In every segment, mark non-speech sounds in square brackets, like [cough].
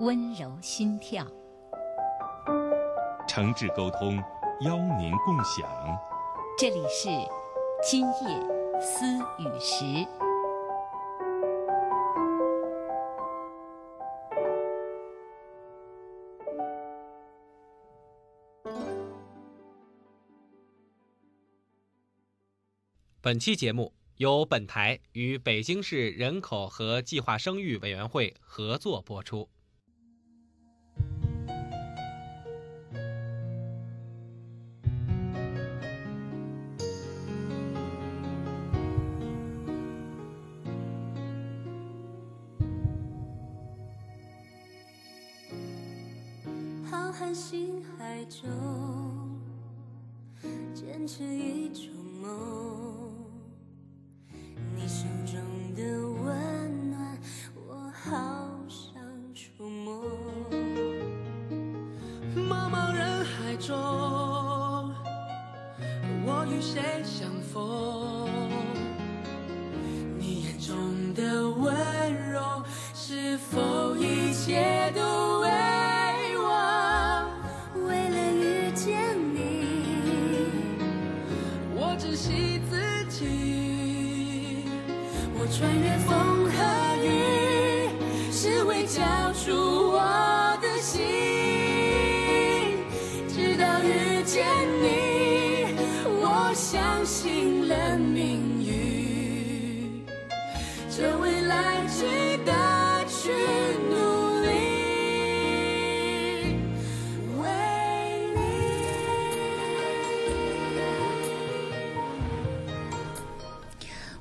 温柔心跳。诚挚沟通，邀您共享。这里是今夜思雨时。本期节目由本台与北京市人口和计划生育委员会合作播出。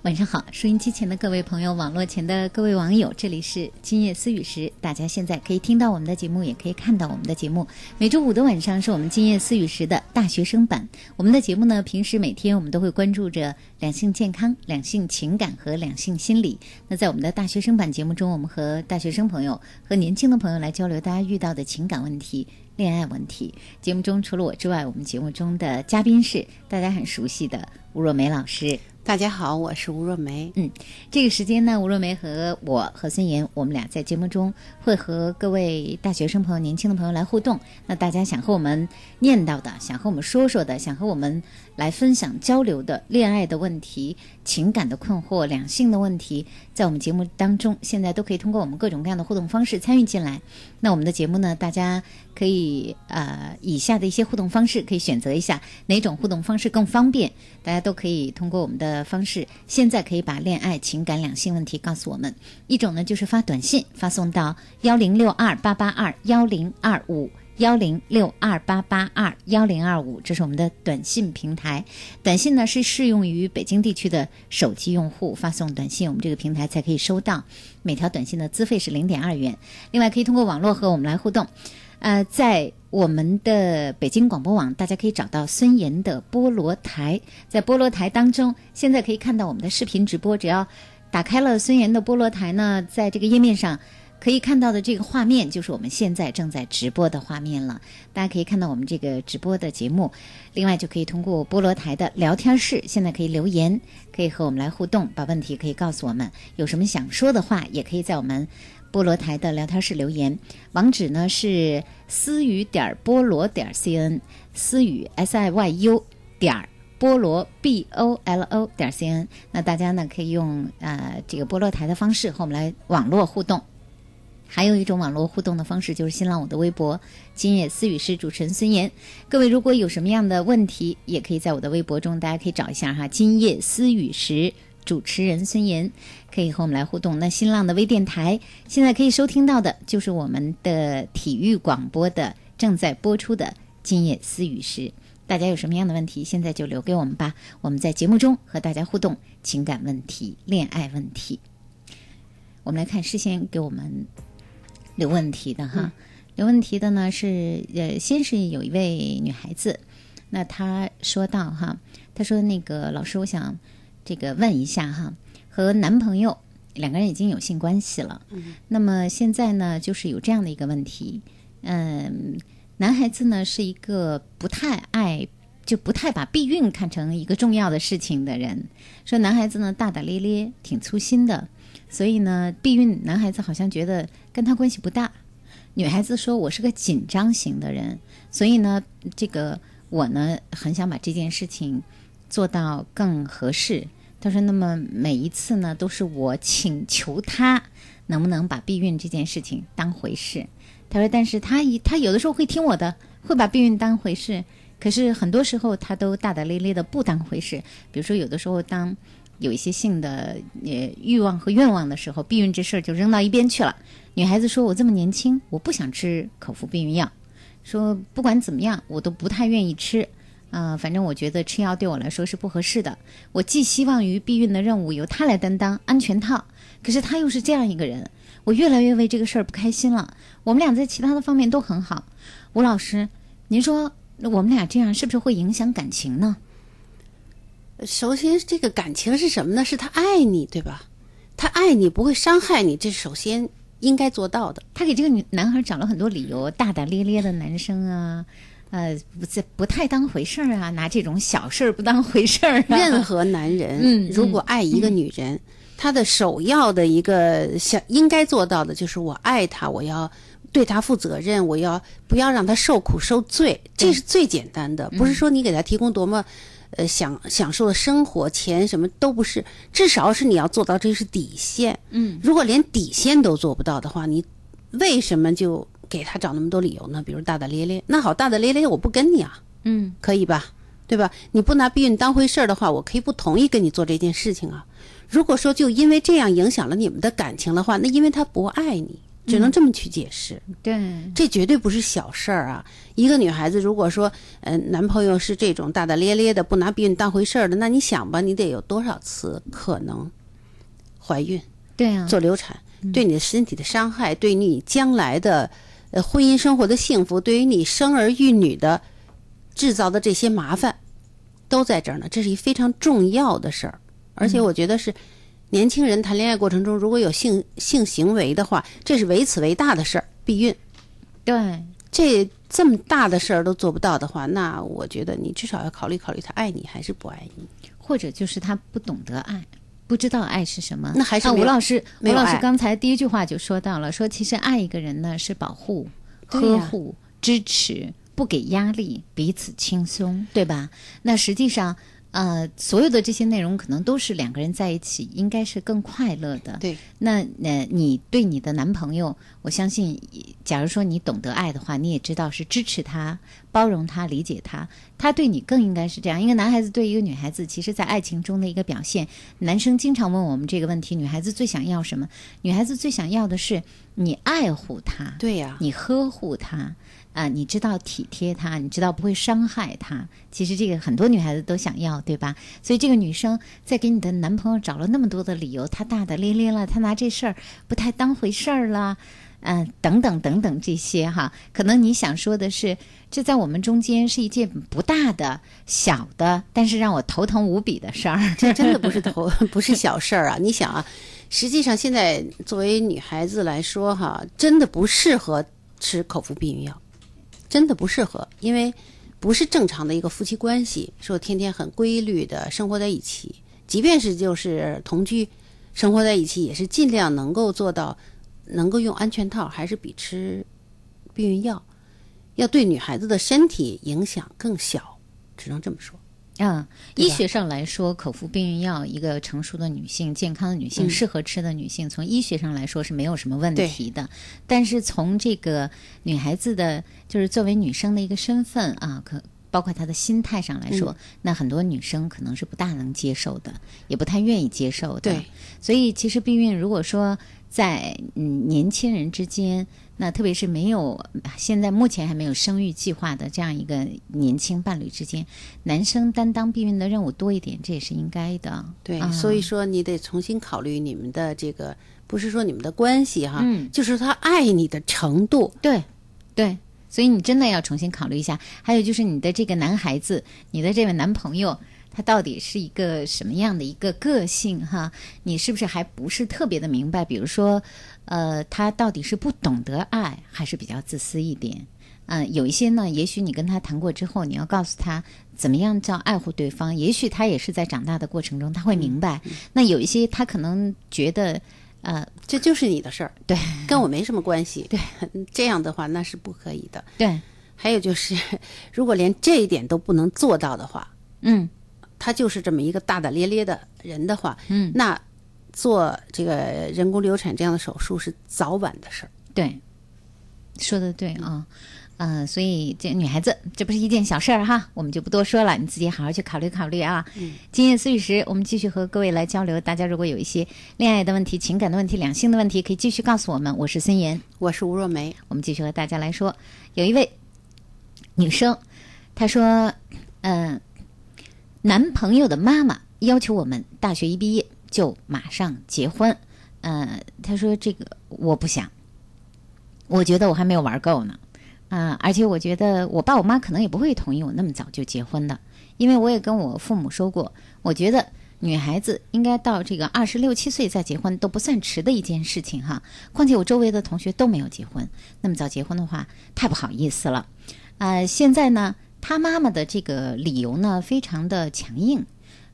晚上好，收音机前的各位朋友，网络前的各位网友，这里是今夜思雨时。大家现在可以听到我们的节目，也可以看到我们的节目。每周五的晚上是我们今夜思雨时的大学生版。我们的节目呢，平时每天我们都会关注着两性健康、两性情感和两性心理。那在我们的大学生版节目中，我们和大学生朋友和年轻的朋友来交流大家遇到的情感问题。恋爱问题，节目中除了我之外，我们节目中的嘉宾是大家很熟悉的吴若梅老师。大家好，我是吴若梅。嗯，这个时间呢，吴若梅和我和孙岩，我们俩在节目中会和各位大学生朋友、年轻的朋友来互动。那大家想和我们念叨的，想和我们说说的，想和我们来分享交流的恋爱的问题、情感的困惑、两性的问题，在我们节目当中，现在都可以通过我们各种各样的互动方式参与进来。那我们的节目呢，大家可以呃以下的一些互动方式可以选择一下哪种互动方式更方便，大家都可以通过我们的方式，现在可以把恋爱、情感、两性问题告诉我们。一种呢就是发短信发送到幺零六二八八二幺零二五。幺零六二八八二幺零二五，这是我们的短信平台。短信呢是适用于北京地区的手机用户发送短信，我们这个平台才可以收到。每条短信的资费是零点二元。另外可以通过网络和我们来互动。呃，在我们的北京广播网，大家可以找到孙岩的菠萝台，在菠萝台当中，现在可以看到我们的视频直播。只要打开了孙岩的菠萝台呢，在这个页面上可以看到的这个画面，就是我们现在正在直播的画面了。大家可以看到我们这个直播的节目，另外就可以通过菠萝台的聊天室，现在可以留言，可以和我们来互动，把问题可以告诉我们，有什么想说的话，也可以在我们。菠萝台的聊天室留言，网址呢是思雨点菠萝点 cn，思雨 s i y u 点菠萝 b o l o 点 cn。那大家呢可以用呃这个菠萝台的方式和我们来网络互动。还有一种网络互动的方式就是新浪我的微博“今夜思雨”是主持人孙岩。各位如果有什么样的问题，也可以在我的微博中，大家可以找一下哈，“今夜思雨时”。主持人孙岩可以和我们来互动。那新浪的微电台现在可以收听到的，就是我们的体育广播的正在播出的《今夜思雨时》。大家有什么样的问题，现在就留给我们吧。我们在节目中和大家互动，情感问题、恋爱问题。我们来看事先给我们留问题的哈，留问题的呢是呃，先是有一位女孩子，那她说到哈，她说那个老师，我想。这个问一下哈，和男朋友两个人已经有性关系了，嗯，那么现在呢，就是有这样的一个问题，嗯，男孩子呢是一个不太爱，就不太把避孕看成一个重要的事情的人，说男孩子呢大大咧咧，挺粗心的，所以呢避孕男孩子好像觉得跟他关系不大，女孩子说我是个紧张型的人，所以呢这个我呢很想把这件事情做到更合适。他说：“那么每一次呢，都是我请求他能不能把避孕这件事情当回事。”他说：“但是他一他有的时候会听我的，会把避孕当回事。可是很多时候他都大大咧咧的不当回事。比如说有的时候当有一些性的呃欲望和愿望的时候，避孕这事儿就扔到一边去了。女孩子说：‘我这么年轻，我不想吃口服避孕药。’说不管怎么样，我都不太愿意吃。”啊，反正我觉得吃药对我来说是不合适的。我寄希望于避孕的任务由他来担当安全套，可是他又是这样一个人，我越来越为这个事儿不开心了。我们俩在其他的方面都很好，吴老师，您说我们俩这样是不是会影响感情呢？首先，这个感情是什么呢？是他爱你，对吧？他爱你不会伤害你，这首先应该做到的。他给这个女男孩找了很多理由，大大咧咧的男生啊。呃，不是不太当回事儿啊，拿这种小事儿不当回事儿。任何男人，嗯，如果爱一个女人，他的首要的一个想应该做到的就是我爱她，我要对她负责任，我要不要让她受苦受罪，这是最简单的。不是说你给他提供多么呃享享受的生活，钱什么都不是，至少是你要做到，这是底线。嗯，如果连底线都做不到的话，你为什么就？给他找那么多理由呢？比如大大咧咧，那好，大大咧咧，我不跟你啊，嗯，可以吧？对吧？你不拿避孕当回事儿的话，我可以不同意跟你做这件事情啊。如果说就因为这样影响了你们的感情的话，那因为他不爱你，只能这么去解释。对，这绝对不是小事儿啊。一个女孩子如果说，嗯，男朋友是这种大大咧咧的，不拿避孕当回事儿的，那你想吧，你得有多少次可能怀孕？对啊，做流产，对你的身体的伤害，对你将来的。呃，婚姻生活的幸福，对于你生儿育女的制造的这些麻烦，都在这儿呢。这是一非常重要的事儿，而且我觉得是年轻人谈恋爱过程中如果有性性行为的话，这是为此为大的事儿。避孕，对，这这么大的事儿都做不到的话，那我觉得你至少要考虑考虑，他爱你还是不爱你，或者就是他不懂得爱。不知道爱是什么，那还是吴老师。吴老师刚才第一句话就说到了，说其实爱一个人呢是保护、呵护、支持，不给压力，彼此轻松，对吧？那实际上。呃，所有的这些内容可能都是两个人在一起应该是更快乐的。对，那呃，你对你的男朋友，我相信，假如说你懂得爱的话，你也知道是支持他、包容他、理解他，他对你更应该是这样。一个男孩子对一个女孩子，其实，在爱情中的一个表现，男生经常问我们这个问题：女孩子最想要什么？女孩子最想要的是你爱护她，对呀，你呵护她。啊、你知道体贴她，你知道不会伤害她。其实这个很多女孩子都想要，对吧？所以这个女生在给你的男朋友找了那么多的理由，她大大咧咧了，她拿这事儿不太当回事儿了。嗯、等等等等这些哈，可能你想说的是，这在我们中间是一件不大的、小的，但是让我头疼无比的事儿。这真的不是 [laughs] 头，不是小事儿啊！你想啊，实际上现在作为女孩子来说，哈，真的不适合吃口服避孕药，真的不适合，因为不是正常的一个夫妻关系，说天天很规律的生活在一起，即便是就是同居生活在一起，也是尽量能够做到能够用安全套，还是比吃避孕药要对女孩子的身体影响更小，只能这么说。嗯，医学上来说，口服避孕药，一个成熟的女性、健康的女性、嗯。适合吃的女性，从医学上来说是没有什么问题的。但是从这个女孩子的，就是作为女生的一个身份啊，可包括她的心态上来说，嗯。那很多女生可能是不大能接受的，也不太愿意接受的。对，所以其实避孕如果说在嗯年轻人之间，那特别是没有现在目前还没有生育计划的这样一个年轻伴侣之间，男生担当避孕的任务多一点，这也是应该的。对，啊所以说你得重新考虑你们的这个，不是说你们的关系哈，嗯就是他爱你的程度。对，对，所以你真的要重新考虑一下。还有就是你的这个男孩子，你的这位男朋友，他到底是一个什么样的一个个性哈？你是不是还不是特别的明白？比如说，呃，他到底是不懂得爱，还是比较自私一点？嗯、有一些呢，也许你跟他谈过之后，你要告诉他怎么样叫爱护对方，也许他也是在长大的过程中他会明白。那有一些他可能觉得，呃，这就是你的事儿，对，跟我没什么关系。对，[laughs] 这样的话那是不可以的。对，还有就是，如果连这一点都不能做到的话，嗯他就是这么一个大大咧咧的人的话，嗯，那做这个人工流产这样的手术是早晚的事儿。对，说的对啊。呃，所以这女孩子这不是一件小事儿哈，我们就不多说了，你自己好好去考虑考虑啊。嗯，今夜思雨时，我们继续和各位来交流。大家如果有一些恋爱的问题、情感的问题、两性的问题，可以继续告诉我们。我是孙岩，我是吴若梅。我们继续和大家来说，有一位女生，她说，嗯、男朋友的妈妈要求我们大学一毕业就马上结婚。呃，她说这个我不想，我觉得我还没有玩够呢。啊、而且我觉得我爸我妈可能也不会同意我那么早就结婚的，因为我也跟我父母说过，我觉得女孩子应该到这个二十六七岁再结婚都不算迟的一件事情哈。况且我周围的同学都没有结婚，那么早结婚的话太不好意思了。呃，现在呢，他妈妈的这个理由呢非常的强硬，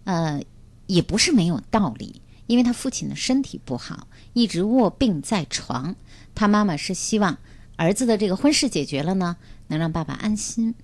呃，也不是没有道理，因为他父亲的身体不好，一直卧病在床，他妈妈是希望儿子的这个婚事解决了呢，能让爸爸安心。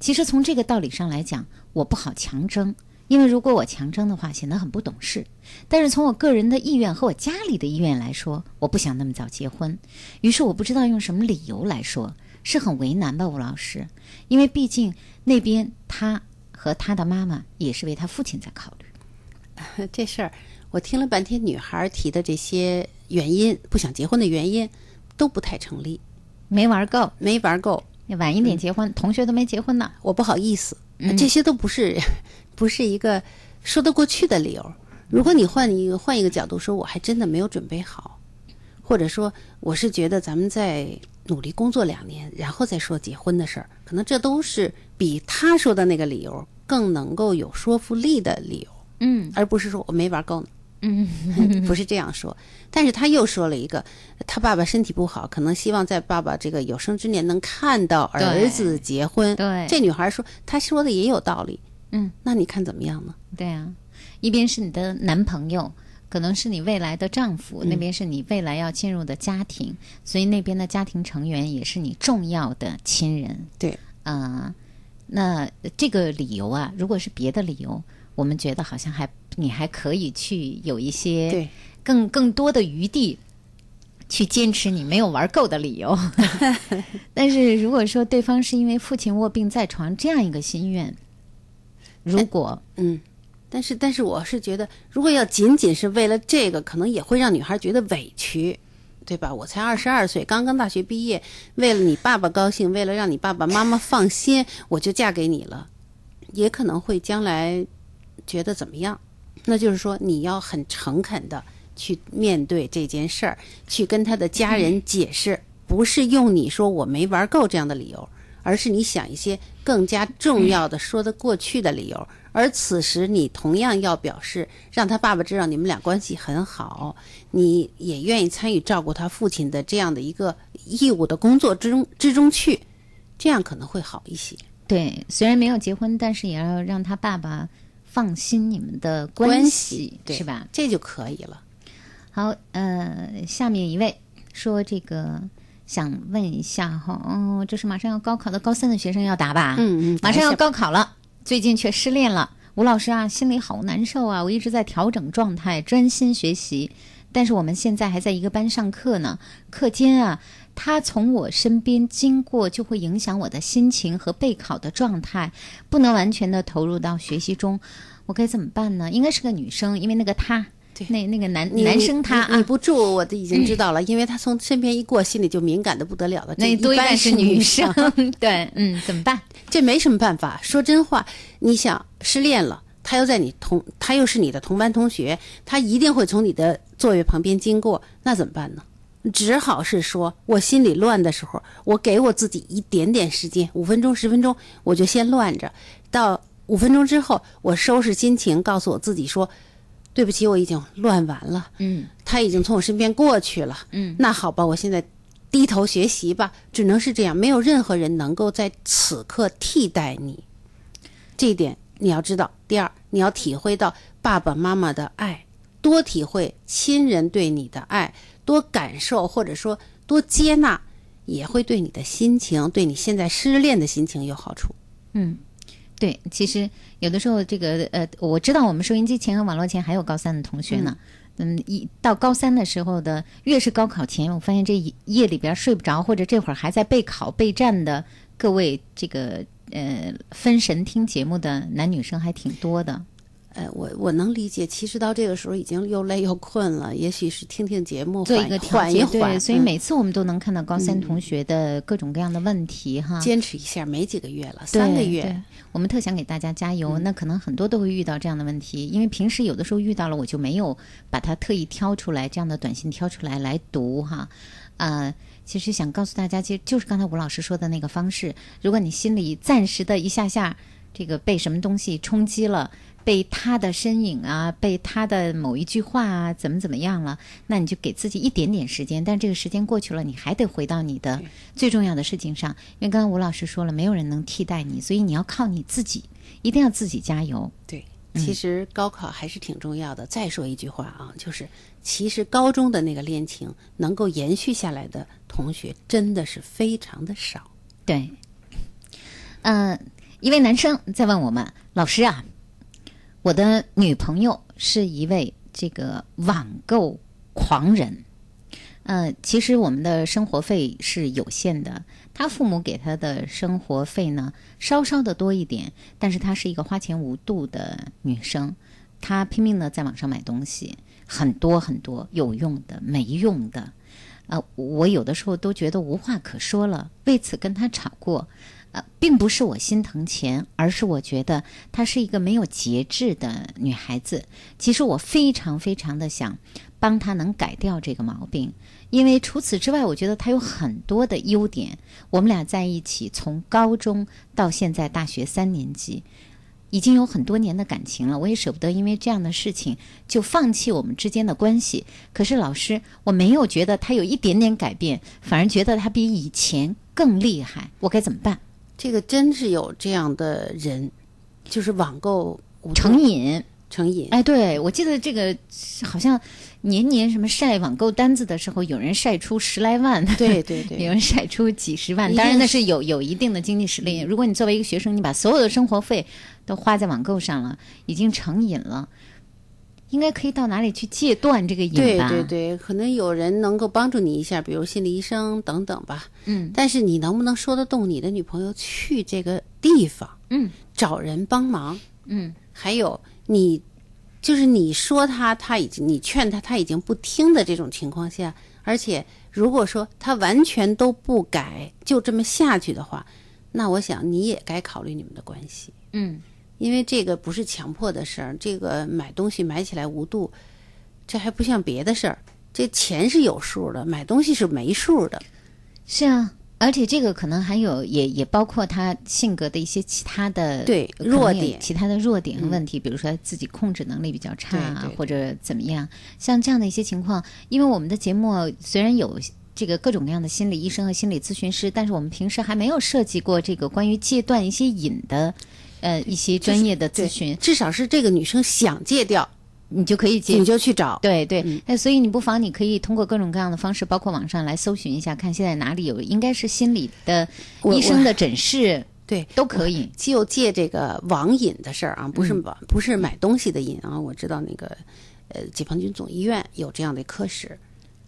其实从这个道理上来讲，我不好强征，因为如果我强征的话，显得很不懂事。但是从我个人的意愿和我家里的意愿来说，我不想那么早结婚。于是我不知道用什么理由来说，是很为难吧，吴老师？因为毕竟那边他和他的妈妈也是为他父亲在考虑。[laughs] 这事儿，我听了半天，女孩提的这些原因，不想结婚的原因，都不太成立。没玩够，没玩够，晚一点结婚，同学都没结婚呢。我不好意思，嗯这些都不是 [laughs] 不是一个说得过去的理由。如果你换一个换一个角度说，我还真的没有准备好，或者说我是觉得咱们再努力工作两年，然后再说结婚的事儿，可能这都是比他说的那个理由更能够有说服力的理由，嗯而不是说我没玩够呢。嗯，[laughs] 不是这样说，但是他又说了一个，他爸爸身体不好，可能希望在爸爸这个有生之年能看到儿子结婚。对这女孩说，她说的也有道理。嗯，那你看怎么样呢？对啊，一边是你的男朋友，可能是你未来的丈夫，嗯那边是你未来要进入的家庭，所以那边的家庭成员也是你重要的亲人。对，啊、那这个理由啊，如果是别的理由，我们觉得好像还你还可以去有一些对更更多的余地。去坚持你没有玩够的理由，[laughs] 但是如果说对方是因为父亲卧病在床这样一个心愿，如果嗯，但是但是我是觉得，如果要仅仅是为了这个，可能也会让女孩觉得委屈。对吧？我才二十二岁，刚刚大学毕业，为了你爸爸高兴，为了让你爸爸妈妈放心，我就嫁给你了，也可能会将来觉得怎么样？那就是说，你要很诚恳的去面对这件事儿，去跟他的家人解释，不是用你说我没玩够这样的理由，而是你想一些更加重要的、说得过去的理由。而此时，你同样要表示，让他爸爸知道你们俩关系很好，你也愿意参与照顾他父亲的这样的一个义务的工作之中之中去，这样可能会好一些。对，虽然没有结婚，但是也要让他爸爸放心你们的关系，对是吧？这就可以了。好，呃，下面一位说这个想问一下哈，哦，这是马上要高考的高三的学生要答吧？嗯嗯，马上要高考了，最近却失恋了。吴老师啊，心里好难受啊！我一直在调整状态，专心学习，但是我们现在还在一个班上课呢。课间啊，他从我身边经过，就会影响我的心情和备考的状态，不能完全的投入到学习中。我该怎么办呢？应该是个女生，因为那个她，那那个男男生他啊，你你不住我都已经知道了，因为他从身边一过，心里就敏感的不得了了。那多半是女女生，[laughs] 对，嗯，怎么办？[laughs] 这没什么办法。说真话，你想失恋了，他又在你同，他又是你的同班同学，他一定会从你的座位旁边经过，那怎么办呢？只好是说，我心里乱的时候，我给我自己一点点时间，五分钟、十分钟，我就先乱着。到五分钟之后，我收拾心情，告诉我自己说：“对不起，我已经乱完了。”嗯他已经从我身边过去了。嗯，那好吧，我现在低头学习吧，只能是这样，没有任何人能够在此刻替代你。这一点你要知道。第二，你要体会到爸爸妈妈的爱，多体会亲人对你的爱，多感受或者说多接纳，也会对你的心情，对你现在失恋的心情有好处。嗯，对，其实有的时候这个呃，我知道我们收音机前和网络前还有高三的同学呢。嗯，一到高三的时候的，越是高考前，我发现这一夜里边睡不着，或者这会儿还在备考备战的各位，这个呃分神听节目的男女生还挺多的。呃，我我能理解，其实到这个时候已经又累又困了，也许是听听节目缓做一个调节，缓一缓。对，所以嗯每次我们都能看到高三同学的各种各样的问题哈。坚持一下，没几个月了，三个月。我们特想给大家加油。嗯那可能很多都会遇到这样的问题，因为平时有的时候遇到了，我就没有把它特意挑出来这样的短信挑出来来读哈。呃，其实想告诉大家，其实就是刚才吴老师说的那个方式。如果你心里暂时的一下下这个被什么东西冲击了。被他的身影啊，被他的某一句话啊，怎么怎么样了？那你就给自己一点点时间，但这个时间过去了，你还得回到你的最重要的事情上。因为刚刚吴老师说了，没有人能替代你，所以你要靠你自己，一定要自己加油。对，嗯其实高考还是挺重要的。再说一句话啊，就是其实高中的那个恋情能够延续下来的同学真的是非常的少。对，嗯、一位男生在问我们老师啊，我的女朋友是一位这个网购狂人。呃，其实我们的生活费是有限的，他父母给他的生活费呢稍稍的多一点，但是她是一个花钱无度的女生，她拼命的在网上买东西，很多很多有用的、没用的，呃，我有的时候都觉得无话可说了，为此跟她吵过。呃，并不是我心疼钱，而是我觉得她是一个没有节制的女孩子。其实我非常非常的想帮她能改掉这个毛病，因为除此之外，我觉得她有很多的优点。我们俩在一起从高中到现在大学三年级，已经有很多年的感情了，我也舍不得因为这样的事情就放弃我们之间的关系。可是老师，我没有觉得他有一点点改变，反而觉得他比以前更厉害，我该怎么办？这个真是有这样的人，就是网购成瘾，成瘾。哎，对，我记得这个好像年年什么晒网购单子的时候，有人晒出十来万，对对对 [laughs] 有人晒出几十万。当然那是有有一定的经济实力。如果你作为一个学生，你把所有的生活费都花在网购上了，已经成瘾了，应该可以到哪里去戒断这个瘾对？对对，可能有人能够帮助你一下，比如心理医生等等吧。嗯但是你能不能说得动你的女朋友去这个地方嗯找人帮忙？嗯还有你，就是你说他，他已经你劝他，他已经不听的这种情况下，而且如果说他完全都不改，就这么下去的话，那我想你也该考虑你们的关系。嗯，因为这个不是强迫的事儿，这个买东西买起来无度，这还不像别的事儿，这钱是有数的，买东西是没数的。是啊。而且这个可能还有，也也包括他性格的一些其他的对弱点其他的弱点和问题，比如说自己控制能力比较差啊或者怎么样，像这样的一些情况，因为我们的节目虽然有。这个各种各样的心理医生和心理咨询师，但是我们平时还没有涉及过这个关于戒断一些瘾的，呃，一些专业的咨询，至少是这个女生想戒掉，你就可以戒你就去找。对对，嗯那所以你不妨你可以通过各种各样的方式，包括网上来搜寻一下，看现在哪里有应该是心理的医生的诊室，对，都可以。就借这个网瘾的事儿啊，不是网、不是买东西的瘾啊。我知道那个呃，解放军总医院有这样的科室，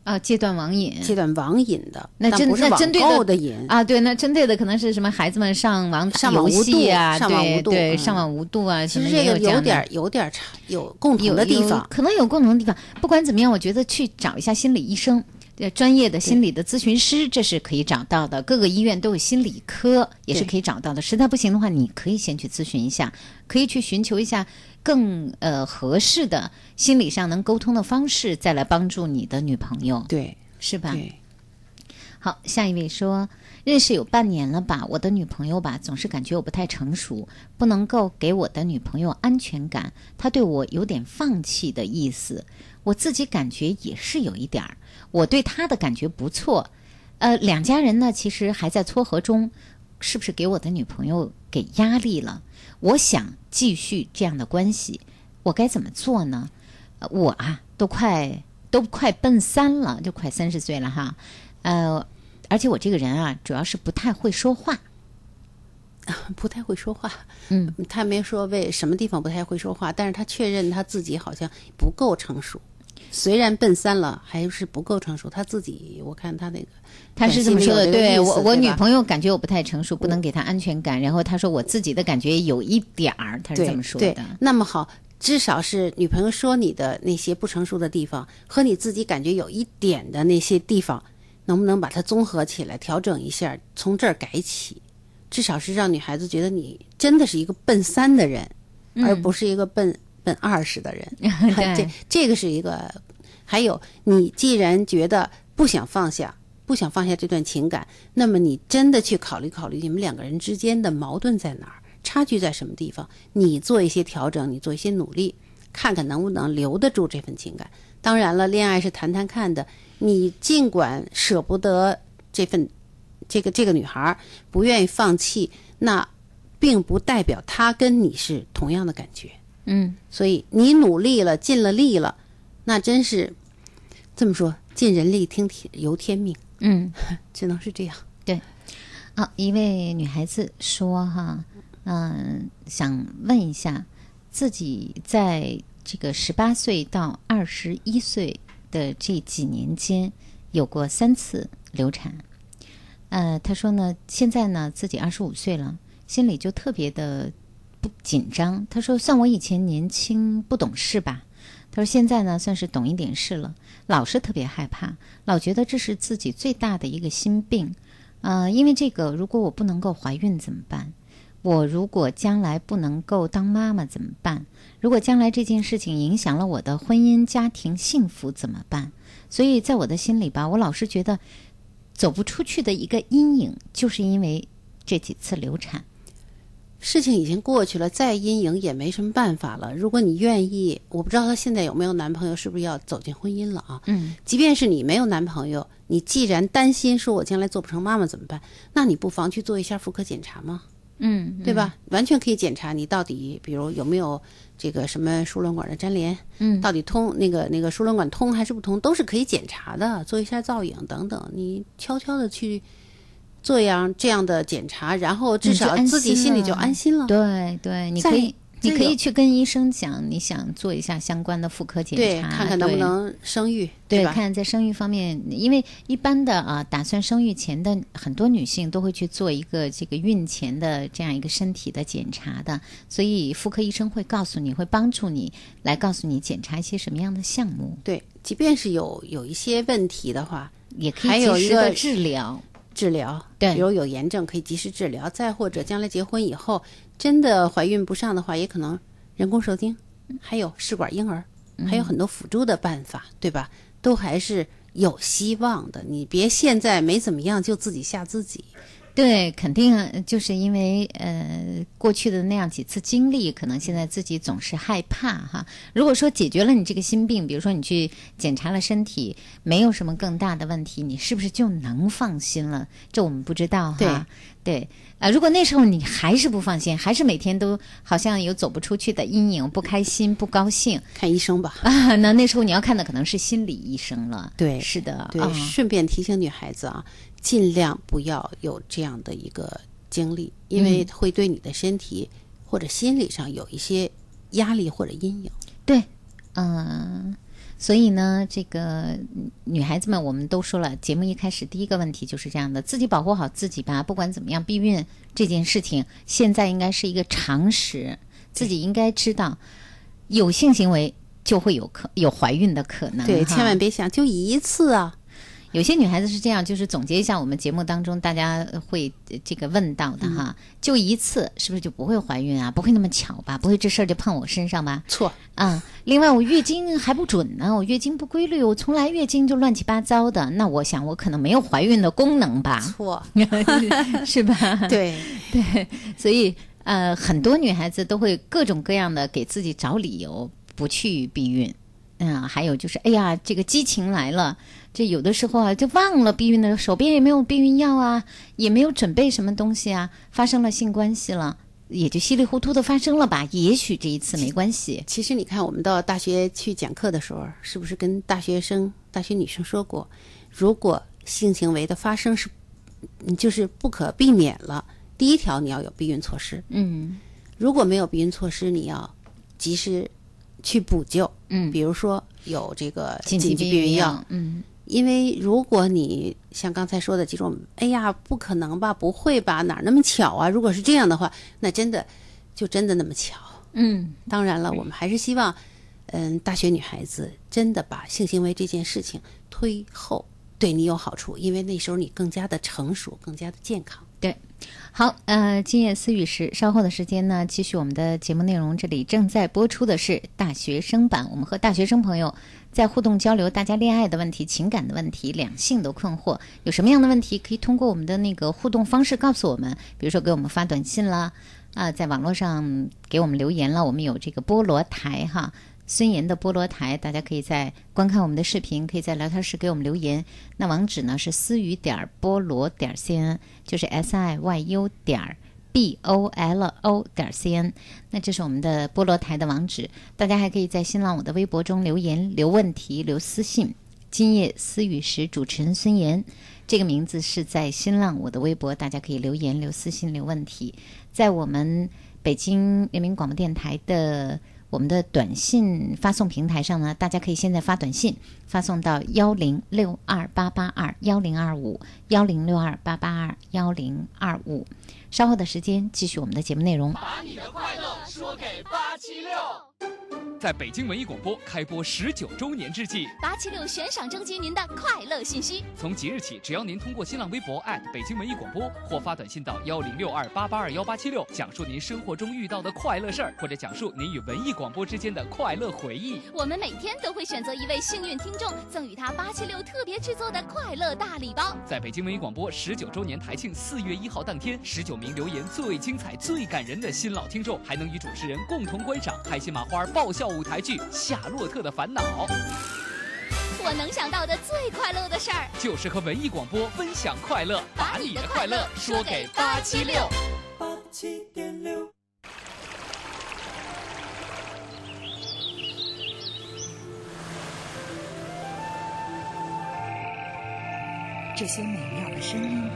啊，戒断网瘾，戒断网瘾的，那针那针对的瘾啊，对，那针对的可能是什么孩子们上网打游上网无戏啊，上网无度对上网无度啊，其实这个也有点儿有点儿差，有共同的地方。可能有共同的地方。不管怎么样，我觉得去找一下心理医生。呃，专业的心理的咨询师，这是可以找到的。各个医院都有心理科，也是可以找到的。实在不行的话，你可以先去咨询一下，可以去寻求一下更呃合适的心理上能沟通的方式，再来帮助你的女朋友，对是吧？对，好，下一位说，认识有半年了吧，我的女朋友吧，总是感觉我不太成熟，不能够给我的女朋友安全感，她对我有点放弃的意思，我自己感觉也是有一点儿，我对他的感觉不错，呃，两家人呢其实还在撮合中，是不是给我的女朋友给压力了？我想继续这样的关系，我该怎么做呢？呃我啊，都快都快奔三了，就快三十岁了哈，呃，而且我这个人啊，主要是不太会说话，[laughs] 不太会说话。嗯，他没说为什么地方不太会说话，但是他确认他自己好像不够成熟。虽然奔三了，还是不够成熟。他自己，我看他那个，他是这么说的。对我，我女朋友感觉我不太成熟，不能给她安全感。然后他说我自己的感觉有一点儿，他是这么说对的。那么好，至少是女朋友说你的那些不成熟的地方，和你自己感觉有一点的那些地方，能不能把它综合起来，调整一下，从这儿改起？至少是让女孩子觉得你真的是一个奔三的人，而不是一个奔奔二十的人。[laughs] 这，这个是一个。还有，你既然觉得不想放下，不想放下这段情感，那么你真的去考虑考虑你们两个人之间的矛盾在哪儿，差距在什么地方，你做一些调整，你做一些努力，看看能不能留得住这份情感。当然了，恋爱是谈谈看的，你尽管舍不得这份，这个这个女孩不愿意放弃，那并不代表她跟你是同样的感觉。嗯，所以你努力了，尽了力了。那真是这么说，尽人力听天由天命，嗯，[laughs] 只能是这样。对啊，一位女孩子说哈，嗯、想问一下，自己在这个十八岁到二十一岁的这几年间，有过三次流产。呃，她说呢，现在呢自己二十五岁了，心里就特别的不紧张。她说，算我以前年轻不懂事吧。她说现在呢算是懂一点事了，老是特别害怕，老觉得这是自己最大的一个心病。呃，因为这个，如果我不能够怀孕怎么办？我如果将来不能够当妈妈怎么办？如果将来这件事情影响了我的婚姻、家庭幸福怎么办？所以在我的心里吧，我老是觉得走不出去的一个阴影，就是因为这几次流产。事情已经过去了，再阴影也没什么办法了。如果你愿意，我不知道她现在有没有男朋友，是不是要走进婚姻了啊？嗯，即便是你没有男朋友，你既然担心说我将来做不成妈妈怎么办？那你不妨去做一下妇科检查吗？嗯，对吧？完全可以检查你到底，比如有没有这个什么输卵管的粘连，嗯到底通那个那个输卵管通还是不通，都是可以检查的，做一下造影等等，你悄悄的去做样这样的检查，然后至少安自己心里就安心了。对对，你可以你可以去跟医生讲，你想做一下相关的妇科检对，查，看看能不能生育，对，吧？看在生育方面，因为一般的啊，打算生育前的很多女性都会去做一个这个孕前的这样一个身体的检查的，所以妇科医生会告诉你，会帮助你来告诉你检查一些什么样的项目，对，即便是有有一些问题的话，也可以及时的有一个治疗。治疗，对比如有炎症可以及时治疗，再或者将来结婚以后真的怀孕不上的话，也可能人工受精，还有试管婴儿，嗯还有很多辅助的办法，对吧？都还是有希望的。你别现在没怎么样就自己吓自己。对，肯定啊就是因为呃过去的那样几次经历，可能现在自己总是害怕哈。如果说解决了你这个心病，比如说你去检查了身体，没有什么更大的问题，你是不是就能放心了？这我们不知道哈。对啊、如果那时候你还是不放心，还是每天都好像有走不出去的阴影，不开心、不高兴看医生吧。啊，那那时候你要看的可能是心理医生了。对是的，对，啊顺便提醒女孩子啊，尽量不要有这样的一个经历，因为嗯会对你的身体或者心理上有一些压力或者阴影。对，嗯、所以呢，这个嗯女孩子们，我们都说了，节目一开始第一个问题就是这样的：自己保护好自己吧。不管怎么样，避孕这件事情现在应该是一个常识，自己应该知道，有性行为就会有可有怀孕的可能。对，千万别想就一次啊。有些女孩子是这样，就是总结一下我们节目当中大家会呃这个问到的哈，就一次是不是就不会怀孕啊？不会那么巧吧？不会这事儿就碰我身上吧？错啊！另外我月经还不准呢，我月经不规律，我从来月经就乱七八糟的，那我想我可能没有怀孕的功能吧？错，[laughs] 是吧？[laughs] 对 [laughs] 对，所以呃，很多女孩子都会各种各样的给自己找理由不去避孕。嗯，还有就是，哎呀，这个激情来了，这有的时候啊，就忘了避孕的，手边也没有避孕药啊，也没有准备什么东西啊，发生了性关系了，也就稀里糊涂的发生了吧。也许这一次没关系。其实你看，我们到大学去讲课的时候，是不是跟大学生、大学女生说过，如果性行为的发生是，就是不可避免了，第一条你要有避孕措施。嗯如果没有避孕措施，你要及时去补救。嗯，比如说有这个紧紧急避孕药，嗯因为如果你像刚才说的几种，哎呀，不可能吧，不会吧，哪儿那么巧啊？如果是这样的话，那真的就真的那么巧。嗯，当然了，我们还是希望，嗯，大学女孩子真的把性行为这件事情推后，对你有好处，因为那时候你更加的成熟，更加的健康。对，好，呃，今夜思雨时，稍后的时间呢，继续我们的节目内容。这里正在播出的是大学生版，我们和大学生朋友在互动交流，大家恋爱的问题、情感的问题、两性的困惑，有什么样的问题可以通过我们的那个互动方式告诉我们，比如说给我们发短信啦，啊、在网络上给我们留言了，我们有这个菠萝台哈。孙岩的菠萝台，大家可以在观看我们的视频，可以在聊天室给我们留言。那网址呢是思雨点儿菠萝点儿 cn，就是 s i y u 点儿 b o l o 点 cn。那这是我们的菠萝台的网址，大家还可以在新浪我的微博中留言、留问题、留私信。今夜思雨时，主持人孙岩，这个名字是在新浪我的微博，大家可以留言、留私信、留问题。在我们北京人民广播电台的我们的短信发送平台上呢，大家可以现在发短信，发送到幺零六二八八二幺零二五幺零六二八八二幺零二五。稍后的时间继续我们的节目内容。把你的快乐说给八七六。在北京文艺广播开播十九周年之际，八七六悬赏征集您的快乐信息。从即日起，只要您通过新浪微博北京文艺广播或发短信到幺零六二八八二幺八七六，讲述您生活中遇到的快乐事儿，或者讲述您与文艺广播之间的快乐回忆。我们每天都会选择一位幸运听众，赠予他八七六特别制作的快乐大礼包。在北京文艺广播十九周年台庆四月一号当天，十九名留言最精彩、最感人的新老听众，还能与主持人共同观赏开心麻花爆笑舞台剧《夏洛特的烦恼》。我能想到的最快乐的事儿，就是和文艺广播分享快乐，把你的快乐说给八七六。八七点六。这些美妙的声音，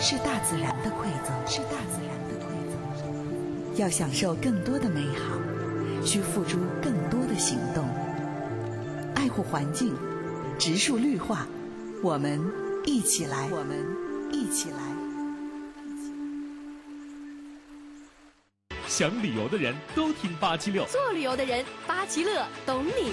是大自然的馈赠，是大自然的馈赠。要享受更多的美好，需付出更多的行动。爱护环境，植树绿化，我们一起来，我们一起来。想旅游的人都听八七六，做旅游的人八七乐懂你。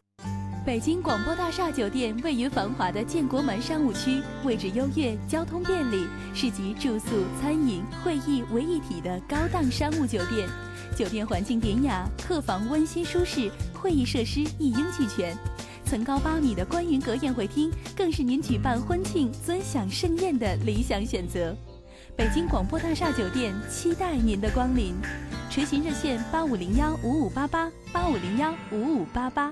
北京广播大厦酒店位于繁华的建国门商务区，位置优越，交通便利，是集住宿、餐饮、会议为一体的高档商务酒店。酒店环境典雅，客房温馨舒适，会议设施一应俱全。层高八米的观云阁宴会厅，更是您举办婚庆、尊享盛宴的理想选择。北京广播大厦酒店期待您的光临，垂询热线八五零幺五五八八八五零幺五五八八。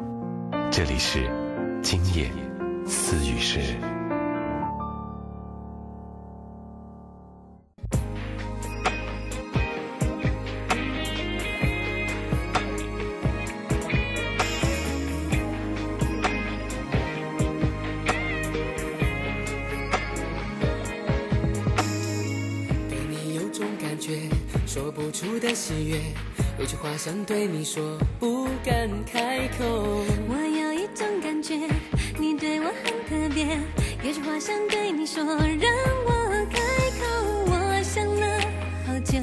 这里是今夜思语时。对你有种感觉，说不出的喜悦，有句话想对你说，不敢开口。很特别，有句话想对你说，让我开口。我想了好久，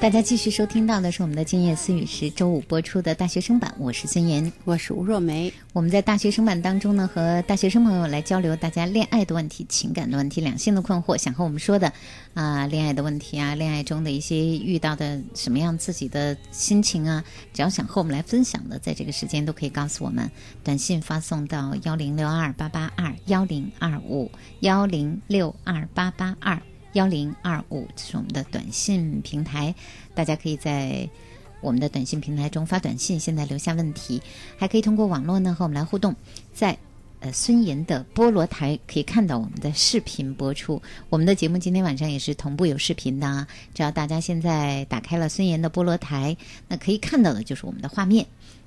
大家继续收听到的是我们的《今夜思语时》周五播出的大学生版，我是孙岩，我是吴若梅。我们在大学生版当中呢，和大学生朋友来交流大家恋爱的问题、情感的问题、两性的困惑，想和我们说的啊、恋爱的问题啊，恋爱中的一些遇到的什么样自己的心情啊，只要想和我们来分享的，在这个时间都可以告诉我们，短信发送到幺零六二八八二幺零二五幺零六二八八二。幺零二五，这是我们的短信平台，大家可以在我们的短信平台中发短信，现在留下问题，还可以通过网络呢和我们来互动，在呃孙岩的菠萝台可以看到我们的视频播出，我们的节目今天晚上也是同步有视频的啊，只要大家现在打开了孙岩的菠萝台，那可以看到的就是我们的画面，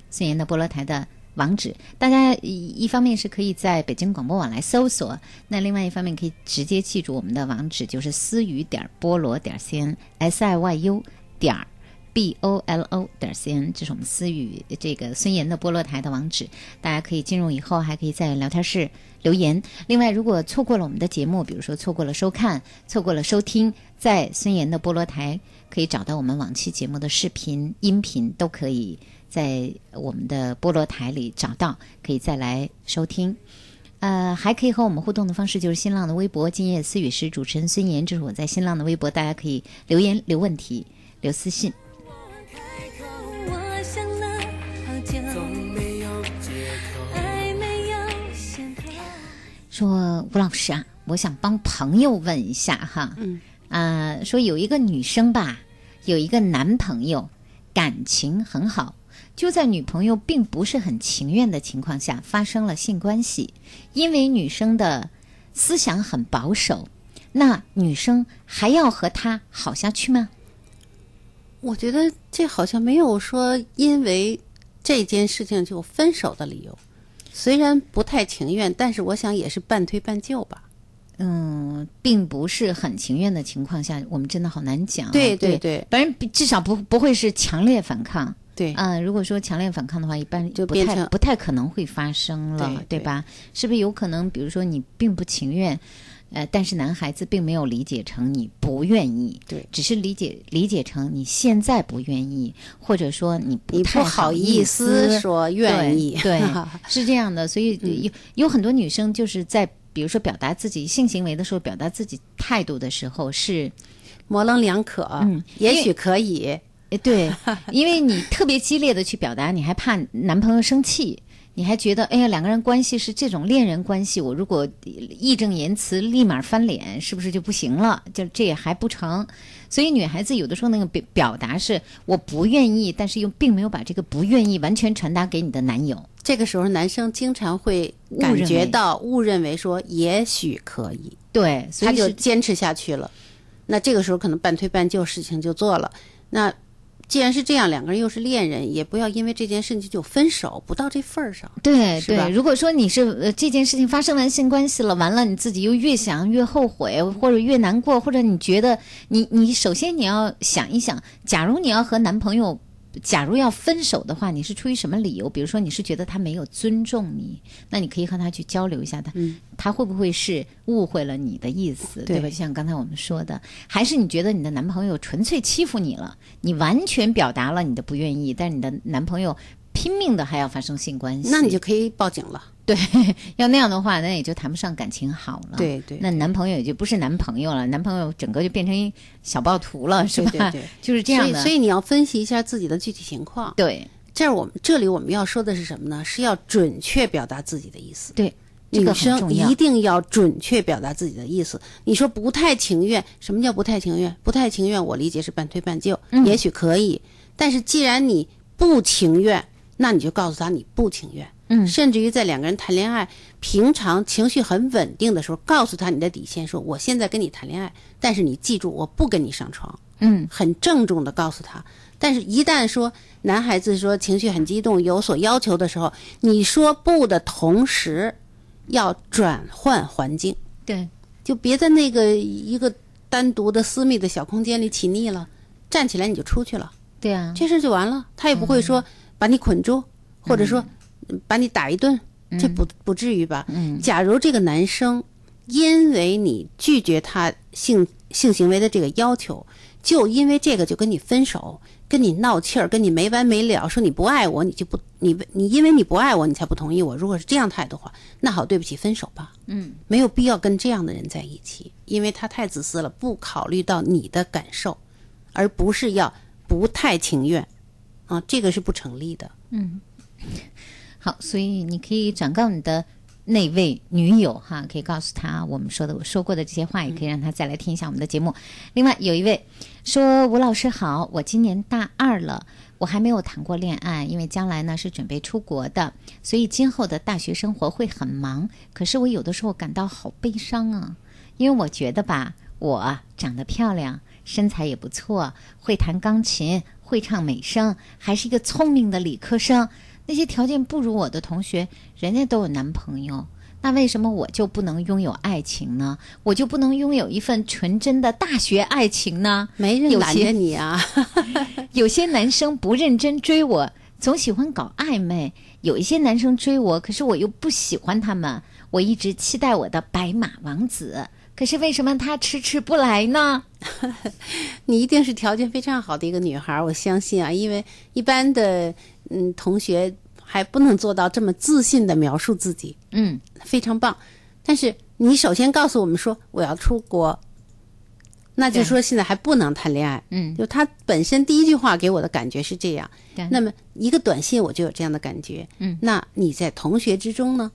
孙岩的菠萝台的。网址，大家一一方面是可以在北京广播网来搜索，那另外一方面可以直接记住我们的网址，就是思雨点菠萝点 cn s i y u 点 b o l o 点 cn，这是我们思雨这个孙岩的菠萝台的网址，大家可以进入以后还可以在聊天室留言。另外，如果错过了我们的节目，比如说错过了收看、错过了收听，在孙岩的菠萝台可以找到我们往期节目的视频、音频都可以。在我们的菠萝台里找到，可以再来收听。呃，还可以和我们互动的方式就是新浪的微博“今夜思雨时”，主持人孙岩，这是我在新浪的微博，大家可以留言、留问题、留私信。说吴老师啊，我想帮朋友问一下哈，嗯，啊、说有一个女生吧，有一个男朋友，感情很好。就在女朋友并不是很情愿的情况下发生了性关系，因为女生的思想很保守，那女生还要和他好下去吗？我觉得这好像没有说因为这件事情就分手的理由，虽然不太情愿，但是我想也是半推半就吧。嗯，并不是很情愿的情况下，我们真的好难讲、啊。对对对对反正至少不不会是强烈反抗。对。啊、如果说强烈反抗的话，一般就不太就不太可能会发生了，对对吧？是不是有可能，比如说你并不情愿，呃，但是男孩子并没有理解成你不愿意，对，只是理解理解成你现在不愿意，或者说你不你太不好意意思说愿意。对，对 [laughs] 是这样的。所以有有很多女生就是在比如说表达自己性行为的时候，表达自己态度的时候是模棱两可，嗯，也许可以，诶对，因为你特别激烈的去表达，你还怕男朋友生气。你还觉得，哎呀，两个人关系是这种恋人关系，我如果义正言辞立马翻脸，是不是就不行了？就这也还不成。所以女孩子有的时候那个表表达是我不愿意，但是又并没有把这个不愿意完全传达给你的男友。这个时候，男生经常会感觉到误认为说也许可以，对，所他就坚持下去了。那这个时候可能半推半就，事情就做了。那既然是这样，两个人又是恋人，也不要因为这件事情就分手，不到这份儿上。对对，如果说你是呃这件事情发生完性关系了，完了你自己又越想越后悔，或者越难过，或者你觉得你你首先你要想一想，假如你要和男朋友。假如要分手的话，你是出于什么理由？比如说，你是觉得他没有尊重你，那你可以和他去交流一下他，他会不会是误会了你的意思，对对吧？就像刚才我们说的，还是你觉得你的男朋友纯粹欺负你了，你完全表达了你的不愿意，但是你的男朋友拼命的还要发生性关系，那你就可以报警了。对，[laughs] 要那样的话，那也就谈不上感情好了。对对那男朋友也就不是男朋友了，男朋友整个就变成一小暴徒了，是吧？对对对 [laughs] 就是这样的。所以，所以你要分析一下自己的具体情况。对，这儿我们这里我们要说的是什么呢？是要准确表达自己的意思。对，这个很女生一定要准确表达自己的意思。你说不太情愿，什么叫不太情愿？不太情愿，我理解是半推半就，嗯也许可以。但是既然你不情愿，那你就告诉他你不情愿。嗯甚至于在两个人谈恋爱，平常情绪很稳定的时候，告诉他你的底线，说我现在跟你谈恋爱，但是你记住，我不跟你上床。嗯，很郑重的告诉他。但是，一旦说男孩子说情绪很激动，有所要求的时候，你说不的同时，要转换环境，对，就别在那个一个单独的私密的小空间里起腻了，站起来你就出去了，对啊，这事儿就完了。他也不会说把你捆住，或者说把你打一顿，这不不至于吧？嗯，假如这个男生因为你拒绝他性性行为的这个要求，就因为这个就跟你分手，跟你闹气儿，跟你没完没了，说你不爱我，你就不你你因为你不爱我，你才不同意我。如果是这样态度的话，那好，对不起，分手吧。嗯，没有必要跟这样的人在一起，因为他太自私了，不考虑到你的感受，而不是要不太情愿啊，这个是不成立的。嗯，好，所以你可以转告你的那位女友哈，可以告诉她我们说的我说过的这些话，也可以让她再来听一下我们的节目。另外有一位说吴老师好，我今年大二了。我还没有谈过恋爱，因为将来呢是准备出国的，所以今后的大学生活会很忙。可是我有的时候感到好悲伤啊，因为我觉得吧，我长得漂亮，身材也不错，会弹钢琴，会唱美声，还是一个聪明的理科生。那些条件不如我的同学，人家都有男朋友，那为什么我就不能拥有爱情呢？我就不能拥有一份纯真的大学爱情呢？没人拦着你啊！[laughs] 有些男生不认真追我，总喜欢搞暧昧；有一些男生追我，可是我又不喜欢他们。我一直期待我的白马王子，可是为什么他迟迟不来呢？[laughs] 你一定是条件非常好的一个女孩儿，我相信啊，因为一般的嗯同学还不能做到这么自信的描述自己，嗯，非常棒。但是你首先告诉我们说我要出国，那就说现在还不能谈恋爱，嗯就他本身第一句话给我的感觉是这样对。那么一个短信我就有这样的感觉，嗯那你在同学之中呢？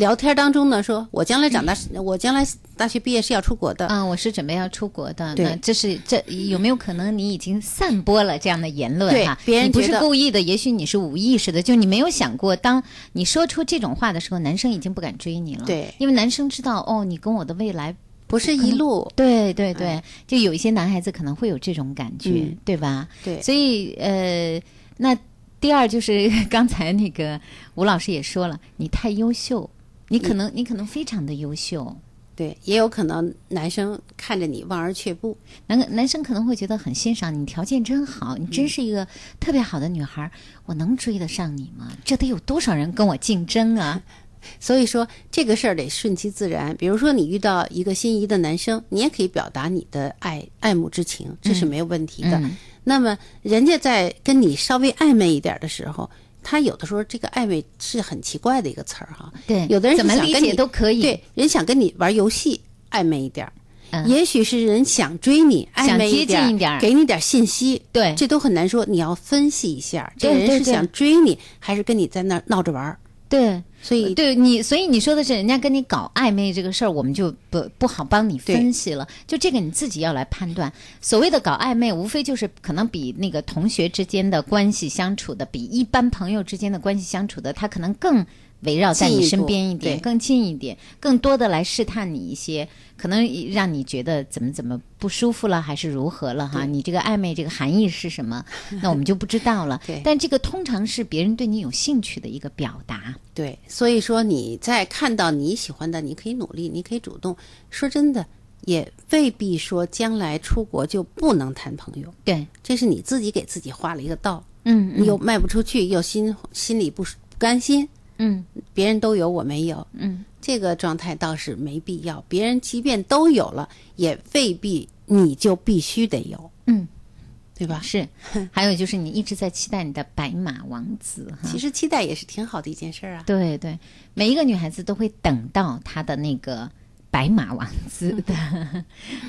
聊天当中呢，说我将来长大，我将来大学毕业是要出国的，嗯，我是准备要出国的。对那这是这有没有可能你已经散播了这样的言论哈？别人不是故意的，也许你是无意识的，就你没有想过，当你说出这种话的时候，男生已经不敢追你了。对因为男生知道哦，你跟我的未来不是一路。对对对，就有一些男孩子可能会有这种感觉，嗯对吧？对所以呃，那第二就是 [laughs] 刚才那个吴老师也说了，你太优秀，你可能、你可能非常的优秀。对，也有可能男生看着你望而却步，男男生可能会觉得很欣赏你，条件真好，你真是一个特别好的女孩儿，我能追得上你吗？这得有多少人跟我竞争啊？[laughs] 所以说这个事儿得顺其自然。比如说你遇到一个心仪的男生，你也可以表达你的爱爱慕之情，这是没有问题的。嗯那么人家在跟你稍微暧昧一点的时候，他有的时候这个暧昧是很奇怪的一个词儿哈。对有的人是怎么理解都可以对，人想跟你玩游戏暧昧一点儿。嗯也许是人想追你，暧昧一点儿给你点儿信息，对这都很难说。你要分析一下，这人是想追你，还是跟你在那儿闹着玩儿？对，所以对你，所以你说的是人家跟你搞暧昧这个事儿，我们就不不好帮你分析了。就这个你自己要来判断。所谓的搞暧昧，无非就是可能比那个同学之间的关系相处的，比一般朋友之间的关系相处的，他可能更围绕在你身边一点，更近一点，更多的来试探你一些，可能让你觉得怎么怎么不舒服了，还是如何了哈？你这个暧昧这个含义是什么？[laughs] 那我们就不知道了。对但这个通常是别人对你有兴趣的一个表达。对，所以说你在看到你喜欢的，你可以努力，你可以主动。说真的，也未必说将来出国就不能谈朋友。对，这是你自己给自己画了一个道。嗯你又卖不出去，又心心里不不甘心。嗯，别人都有，我没有。嗯，这个状态倒是没必要。别人即便都有了，也未必你就必须得有。嗯，对吧？是，[laughs] 还有就是你一直在期待你的白马王子哈。其实期待也是挺好的一件事儿啊。对对，每一个女孩子都会等到她的那个白马王子的，[laughs]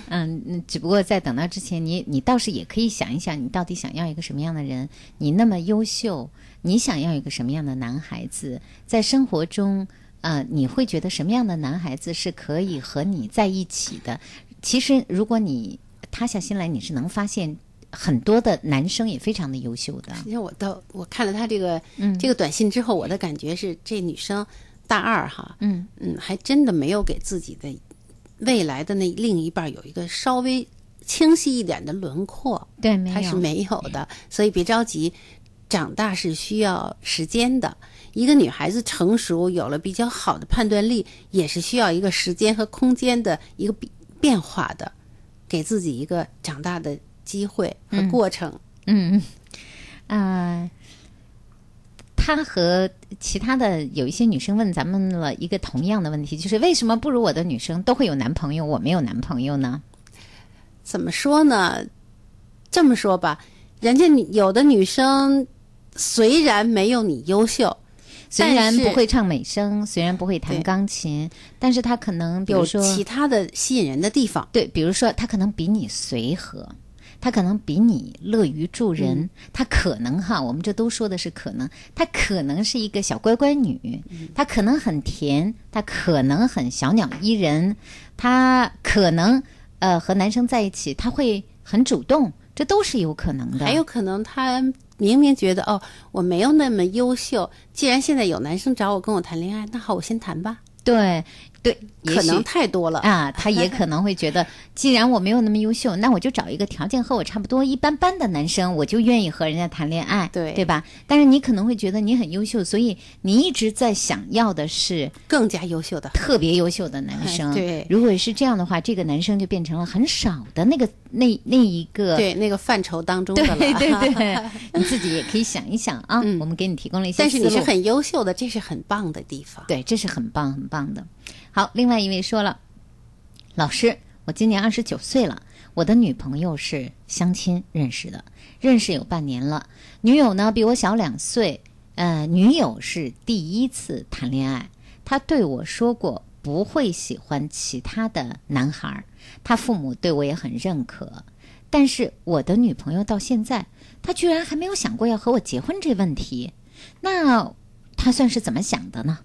嗯，嗯只不过在等到之前，你你倒是也可以想一想，你到底想要一个什么样的人？你那么优秀，你想要一个什么样的男孩子？在生活中，呃，你会觉得什么样的男孩子是可以和你在一起的？其实，如果你塌下心来，你是能发现很多的男生也非常的优秀的。实际上，我到我看了他这个、嗯这个短信之后，我的感觉是，这女生大二哈，嗯嗯，还真的没有给自己的未来的那另一半有一个稍微清晰一点的轮廓。对，没有，他是没有的，所以别着急，长大是需要时间的。一个女孩子成熟，有了比较好的判断力，也是需要一个时间和空间的一个变变化的，给自己一个长大的机会和过程。嗯嗯，啊、他和其他的有一些女生问咱们了一个同样的问题，就是为什么不如我的女生都会有男朋友，我没有男朋友呢？怎么说呢？这么说吧，人家有的女生虽然没有你优秀，虽然不会唱美声，虽然不会弹钢琴，但是他可能比如有说其他的吸引人的地方。对，比如说他可能比你随和，他可能比你乐于助人，嗯她可能哈，我们这都说的是可能，他可能是一个小乖乖女，嗯她可能很甜，他可能很小鸟依人，他可能呃和男生在一起，他会很主动，这都是有可能的。还有可能他明明觉得哦，我没有那么优秀，既然现在有男生找我跟我谈恋爱，那好，我先谈吧。对对，可能太多了啊，他也可能会觉得，既然我没有那么优秀，那我就找一个条件和我差不多一般般的男生，我就愿意和人家谈恋爱，对对吧？但是你可能会觉得你很优秀，所以你一直在想要的是更加优秀的、特别优秀的男生。哎对如果是这样的话，这个男生就变成了很少的那个那那一个对那个范畴当中的了。对对对，[laughs] 你自己也可以想一想啊。我们给你提供了一些但是你是很优秀的，这是很棒的地方。对，这是很棒很棒的。好，另外另外一位说了，老师，我今年二十九岁了，我的女朋友是相亲认识的，认识有半年了。女友呢比我小两岁，呃，女友是第一次谈恋爱，她对我说过不会喜欢其他的男孩，她父母对我也很认可。但是我的女朋友到现在，她居然还没有想过要和我结婚这问题，那她算是怎么想的呢？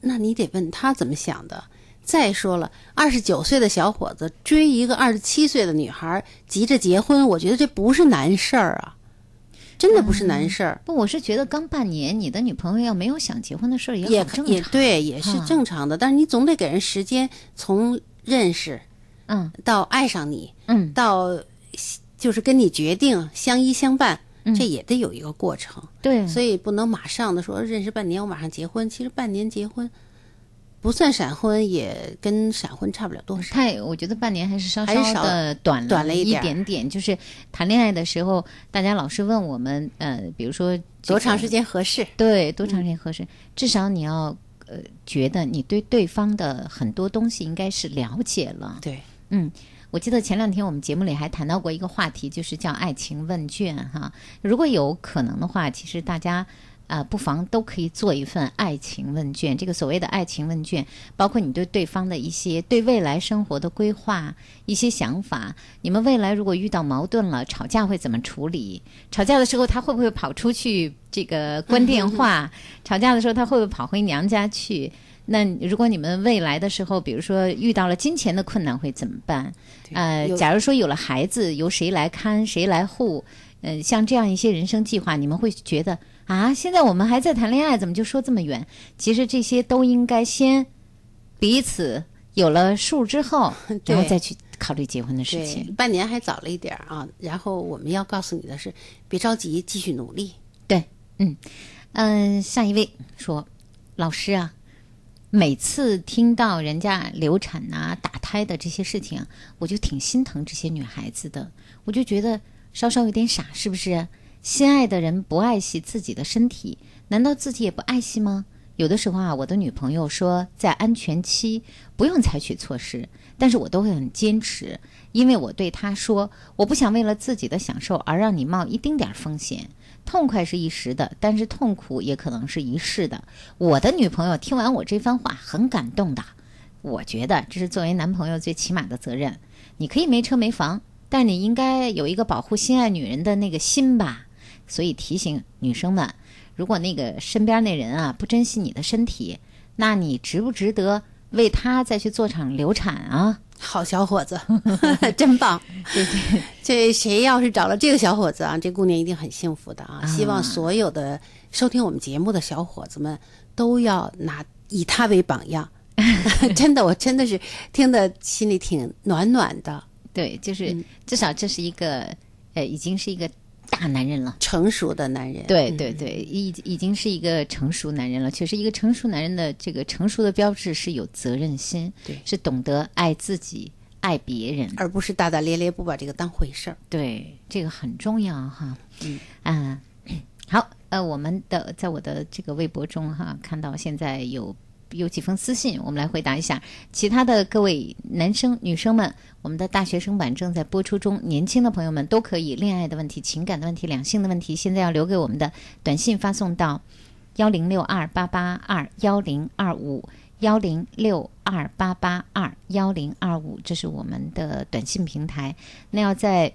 那你得问他怎么想的。再说了，二十九岁的小伙子追一个二十七岁的女孩，急着结婚，我觉得这不是难事儿啊，真的不是难事儿。不，我是觉得刚半年，你的女朋友要没有想结婚的事儿，也很正常。也对，也是啊正常的。但是你总得给人时间，从认识，嗯，到爱上你，嗯，到就是跟你决定相依相伴，这也得有一个过程。嗯对，所以不能马上的说认识半年我马上结婚。其实半年结婚不算闪婚，也跟闪婚差不了多少。太，我觉得半年还是稍稍的短了一短了一点点点。就是谈恋爱的时候，大家老是问我们，呃，比如说、多长时间合适？对，多长时间合适？至少你要呃觉得你对对方的很多东西应该是了解了。对，嗯。我记得前两天我们节目里还谈到过一个话题，就是叫爱情问卷哈。如果有可能的话，其实大家啊、不妨都可以做一份爱情问卷。这个所谓的爱情问卷，包括你对对方的一些对未来生活的规划、一些想法。你们未来如果遇到矛盾了，吵架会怎么处理？吵架的时候他会不会跑出去这个关电话？[laughs] 吵架的时候他会不会跑回娘家去？那如果你们未来的时候，比如说遇到了金钱的困难，会怎么办？呃，假如说有了孩子，由谁来看，谁来护？呃，像这样一些人生计划，你们会觉得啊，现在我们还在谈恋爱，怎么就说这么远？其实这些都应该先彼此有了数之后，[laughs] 然后再去考虑结婚的事情。，半年还早了一点儿啊。然后我们要告诉你的是，别着急，继续努力。对，嗯嗯，下一位说，老师啊，每次听到人家流产呐、打胎的这些事情，我就挺心疼这些女孩子的，我就觉得稍稍有点傻，是不是？心爱的人不爱惜自己的身体，难道自己也不爱惜吗？有的时候啊，我的女朋友说在安全期不用采取措施，但是我都会很坚持，因为我对她说，我不想为了自己的享受而让你冒一丁点儿风险。痛快是一时的，但是痛苦也可能是一世的。我的女朋友听完我这番话，很感动的。我觉得这是作为男朋友最起码的责任。你可以没车没房，但你应该有一个保护心爱女人的那个心吧。所以提醒女生们，如果那个身边那人啊不珍惜你的身体，那你值不值得为他再去做场流产啊？好小伙子，[laughs] 真棒！对对，这谁要是找了这个小伙子啊，这姑娘一定很幸福的啊！啊希望所有的收听我们节目的小伙子们都要拿以他为榜样。[laughs] 真的，我真的是听得心里挺暖暖的。对，就是、至少这是一个呃，已经是一个大男人了。成熟的男人，对对对，已已经是一个成熟男人了。确实，一个成熟男人的这个成熟的标志是有责任心，对，是懂得爱自己、爱别人，而不是大大咧咧不把这个当回事儿。对，这个很重要哈。嗯啊，好，呃，我们的在我的这个微博中哈，看到现在有有几封私信，我们来回答一下。其他的各位男生、女生们，我们的大学生版正在播出中，年轻的朋友们都可以恋爱的问题、情感的问题、两性的问题，现在要留给我们的短信发送到幺零六二八八二幺零二五。幺零六二八八二幺零二五，这是我们的短信平台。那要在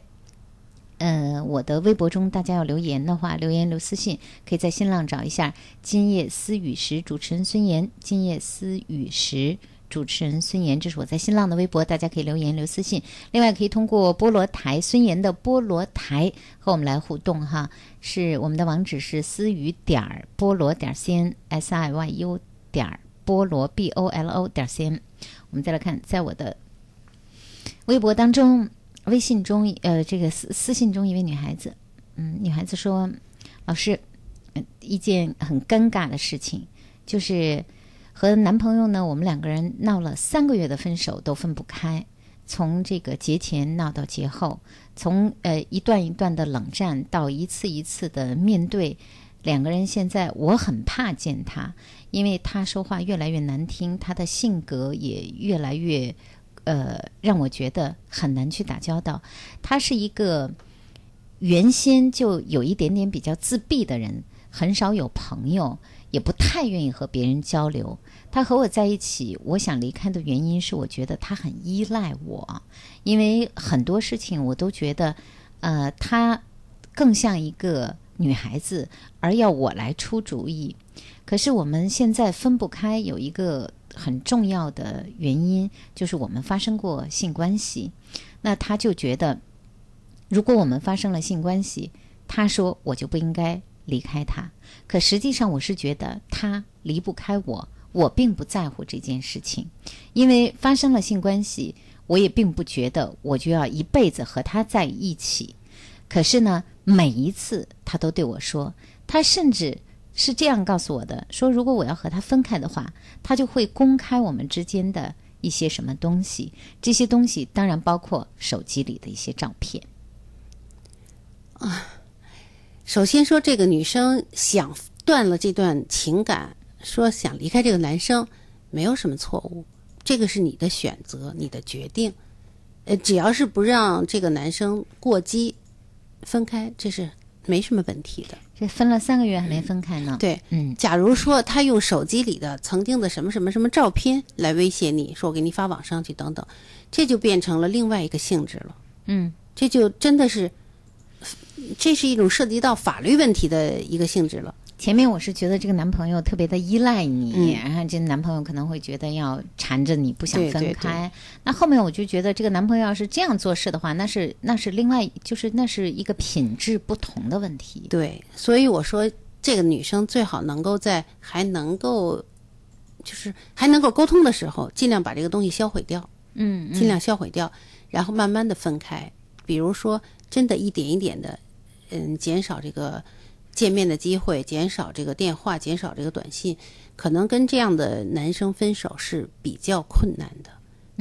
呃，我的微博中，大家要留言的话，留言留私信，可以在新浪找一下“今夜思雨时”主持人孙岩，“今夜思雨时”主持人孙岩，这是我在新浪的微博，大家可以留言留私信。另外，可以通过菠萝台孙岩的菠萝台和我们来互动哈，是我们的网址是思雨点儿菠萝点 cn s i y u 点儿菠萝 b o l o 点 cn。我们再来看，在我的微博当中。微信中，呃，这个私私信中一位女孩子，嗯，女孩子说，老师，嗯，一件很尴尬的事情，就是和男朋友呢，我们两个人闹了三个月的分手都分不开，从这个节前闹到节后，从呃一段一段的冷战到一次一次的面对，两个人现在我很怕见他，因为他说话越来越难听，他的性格也越来越。呃，让我觉得很难去打交道。他是一个原先就有一点点比较自闭的人，很少有朋友，也不太愿意和别人交流。他和我在一起，我想离开的原因是，我觉得他很依赖我，因为很多事情我都觉得，呃，他更像一个女孩子，而要我来出主意。可是我们现在分不开，有一个很重要的原因就是我们发生过性关系。那他就觉得，如果我们发生了性关系，他说我就不应该离开他。可实际上，我是觉得他离不开我，我并不在乎这件事情，因为发生了性关系，我也并不觉得我就要一辈子和他在一起。可是呢，每一次他都对我说，他甚至。是这样告诉我的：说如果我要和他分开的话，他就会公开我们之间的一些什么东西。这些东西当然包括手机里的一些照片。啊，首先说这个女生想断了这段情感说想离开这个男生，没有什么错误，这个是你的选择，你的决定。呃，只要是不让这个男生过激，分开，这是没什么问题的。这分了三个月还没分开呢。对，嗯，假如说他用手机里的曾经的什么什么什么照片来威胁你，说我给你发网上去等等，这就变成了另外一个性质了。嗯，这就真的是，这是一种涉及到法律问题的一个性质了。前面我是觉得这个男朋友特别的依赖你，嗯然后这男朋友可能会觉得要缠着你不想对对分开。那后面我就觉得这个男朋友要是这样做事的话，那是那是另外就是那是一个品质不同的问题。对，所以我说这个女生最好能够在还能够，就是还能够沟通的时候，尽量把这个东西销毁掉，嗯，嗯尽量销毁掉，然后慢慢的分开。比如说，真的一点一点的，嗯，减少这个见面的机会，减少这个电话，减少这个短信，可能跟这样的男生分手是比较困难的。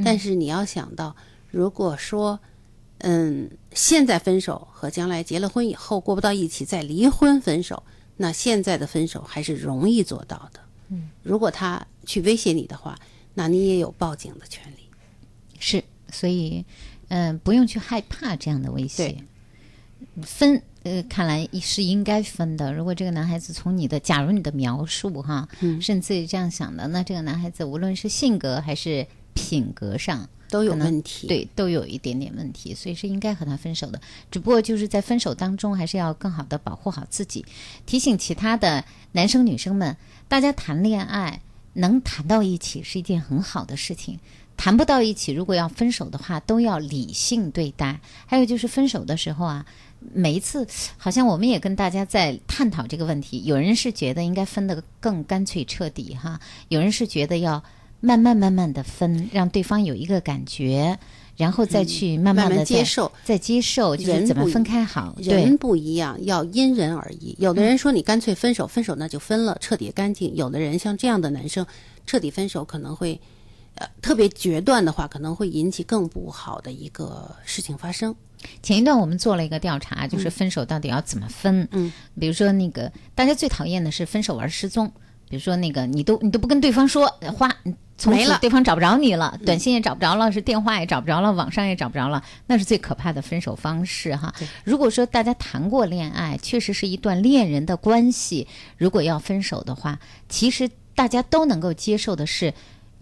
但是你要想到，如果说，嗯，现在分手和将来结了婚以后过不到一起再离婚分手，那现在的分手还是容易做到的。嗯，如果他去威胁你的话，那你也有报警的权利。是，所以嗯、呃不用去害怕这样的威胁。分呃，看来是应该分的。如果这个男孩子从你的，假如你的描述哈，嗯甚至于这样想的，那这个男孩子无论是性格还是品格上都有问题对，都有一点点问题，所以是应该和他分手的。只不过就是在分手当中，还是要更好的保护好自己。提醒其他的男生女生们，大家谈恋爱能谈到一起是一件很好的事情。谈不到一起，如果要分手的话，都要理性对待。还有就是分手的时候啊，每一次好像我们也跟大家在探讨这个问题。有人是觉得应该分得更干脆彻底哈，有人是觉得要慢慢慢慢的分，让对方有一个感觉，然后再去慢慢的慢接受，再接受，就是人怎么分开好。人对，不一样，要因人而异。有的人说你干脆分手，分手那就分了，彻底干净。有的人像这样的男生，彻底分手可能会，呃，特别决断的话，可能会引起更不好的一个事情发生。前一段我们做了一个调查，就是嗯分手到底要怎么分。嗯，比如说那个大家最讨厌的是分手玩失踪，比如说那个你都你都不跟对方说，花从没了此对方找不着你了，短信也找不着了，是电话也找不着了，网上也找不着了，那是最可怕的分手方式哈。如果说大家谈过恋爱，确实是一段恋人的关系，如果要分手的话，其实大家都能够接受的是。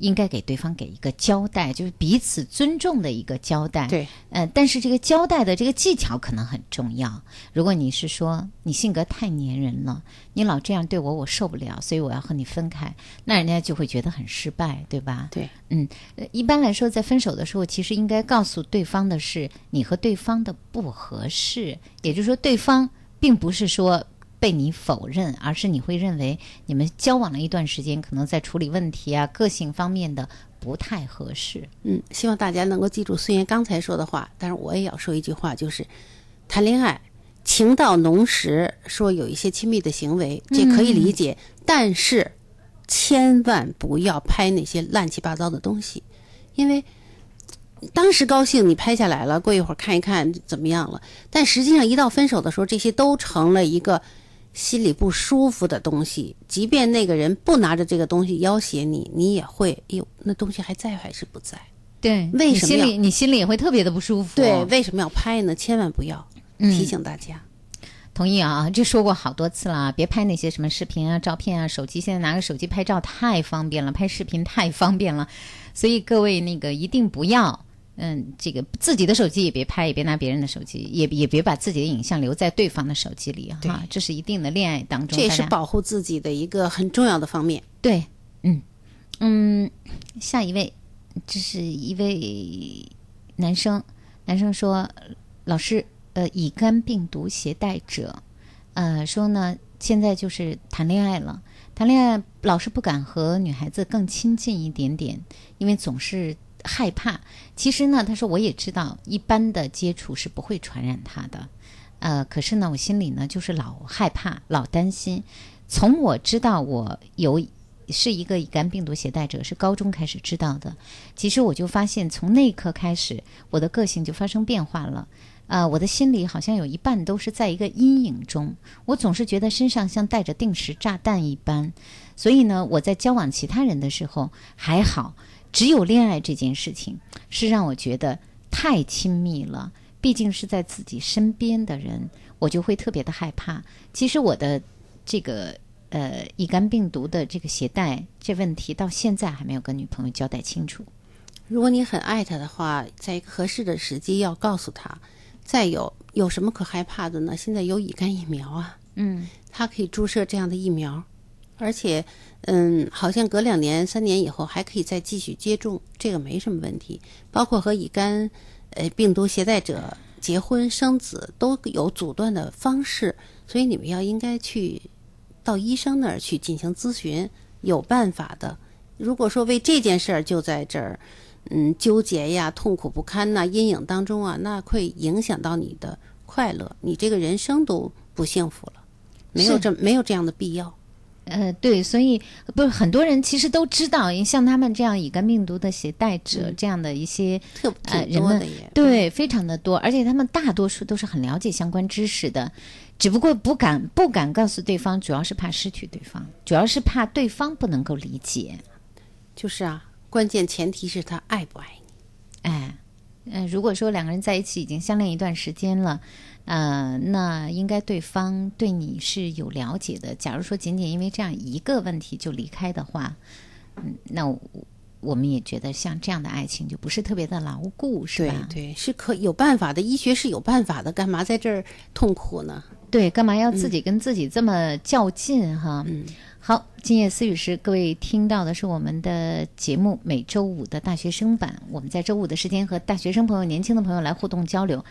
应该给对方给一个交代，就是彼此尊重的一个交代。对，呃，但是这个交代的这个技巧可能很重要。如果你是说你性格太粘人了，你老这样对我，我受不了，所以我要和你分开，那人家就会觉得很失败，对吧？对，嗯，呃一般来说，在分手的时候，其实应该告诉对方的是你和对方的不合适，也就是说，对方并不是说。被你否认，而是你会认为你们交往了一段时间，可能在处理问题啊、个性方面的不太合适。嗯，希望大家能够记住孙岩刚才说的话，但是我也要说一句话，就是谈恋爱情到浓时，说有一些亲密的行为，这可以理解，但是千万不要拍那些乱七八糟的东西，因为当时高兴你拍下来了，过一会儿看一看怎么样了，但实际上一到分手的时候，这些都成了一个。心里不舒服的东西，即便那个人不拿着这个东西要挟你，你也会，哎呦，那东西还在还是不在？对，为什么要你心里你心里也会特别的不舒服？对，为什么要拍呢？千万不要，嗯提醒大家。同意啊，这说过好多次了，别拍那些什么视频啊、照片啊，手机现在拿个手机拍照太方便了，拍视频太方便了，所以各位那个一定不要。嗯，这个自己的手机也别拍，也别拿别人的手机，也也别把自己的影像留在对方的手机里哈，这是一定的恋爱当中，这也是保护自己的一个很重要的方面。对，嗯。嗯，下一位，这是一位男生，男生说，老师，呃，乙肝病毒携带者，呃，说呢，现在就是谈恋爱了，谈恋爱老是不敢和女孩子更亲近一点点，因为总是害怕。其实呢，他说我也知道，一般的接触是不会传染他的。呃，可是呢，我心里呢就是老害怕，老担心。从我知道我有是一个乙肝病毒携带者，是高中开始知道的。其实我就发现，从那一刻开始，我的个性就发生变化了。啊、我的心里好像有一半都是在一个阴影中，我总是觉得身上像带着定时炸弹一般，所以呢，我在交往其他人的时候还好，只有恋爱这件事情是让我觉得太亲密了，毕竟是在自己身边的人，我就会特别的害怕。其实我的这个呃乙肝病毒的这个携带这问题，到现在还没有跟女朋友交代清楚。如果你很爱他的话，在一个合适的时机要告诉他。再有，有什么可害怕的呢？现在有乙肝疫苗啊，嗯，他可以注射这样的疫苗，而且，嗯，好像隔两年、三年以后还可以再继续接种，这个没什么问题。包括和乙肝呃病毒携带者结婚生子都有阻断的方式，所以你们要应该去到医生那儿去进行咨询，有办法的。如果说为这件事儿就在这儿，嗯，纠结呀、痛苦不堪呐、阴影当中啊，那会影响到你的快乐，你这个人生都不幸福了，没有这没有这样的必要。呃，对，所以不是很多人其实都知道，像他们这样乙肝病毒的携带者、这样的一些特呃人们对，非常的多，而且他们大多数都是很了解相关知识的，只不过不敢不敢告诉对方，主要是怕失去对方，主要是怕对方不能够理解。就是啊，关键前提是他爱不爱你。哎，嗯、如果说两个人在一起已经相恋一段时间了，呃，那应该对方对你是有了解的。假如说仅仅因为这样一个问题就离开的话，嗯，那我我们也觉得像这样的爱情就不是特别的牢固，是吧？对对，是可有办法的，医学是有办法的，干嘛在这儿痛苦呢？对，干嘛要自己跟自己这么较劲哈？嗯，好，今夜思雨时，各位听到的是我们的节目每周五的大学生版。我们在周五的时间和大学生朋友、年轻的朋友来互动交流。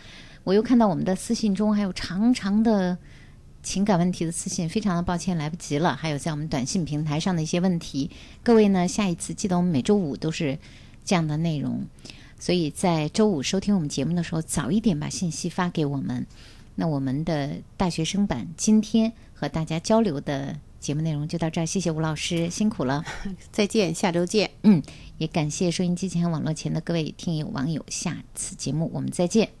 我又看到我们的私信中还有长长的情感问题的私信，非常的抱歉来不及了。还有在我们短信平台上的一些问题，各位呢，下一次记得我们每周五都是这样的内容，所以在周五收听我们节目的时候，早一点把信息发给我们。那我们的大学生版今天和大家交流的节目内容就到这儿，谢谢吴老师，辛苦了，[laughs] 再见，下周见。嗯，也感谢收音机前、网络前的各位听友、网友，下次节目我们再见。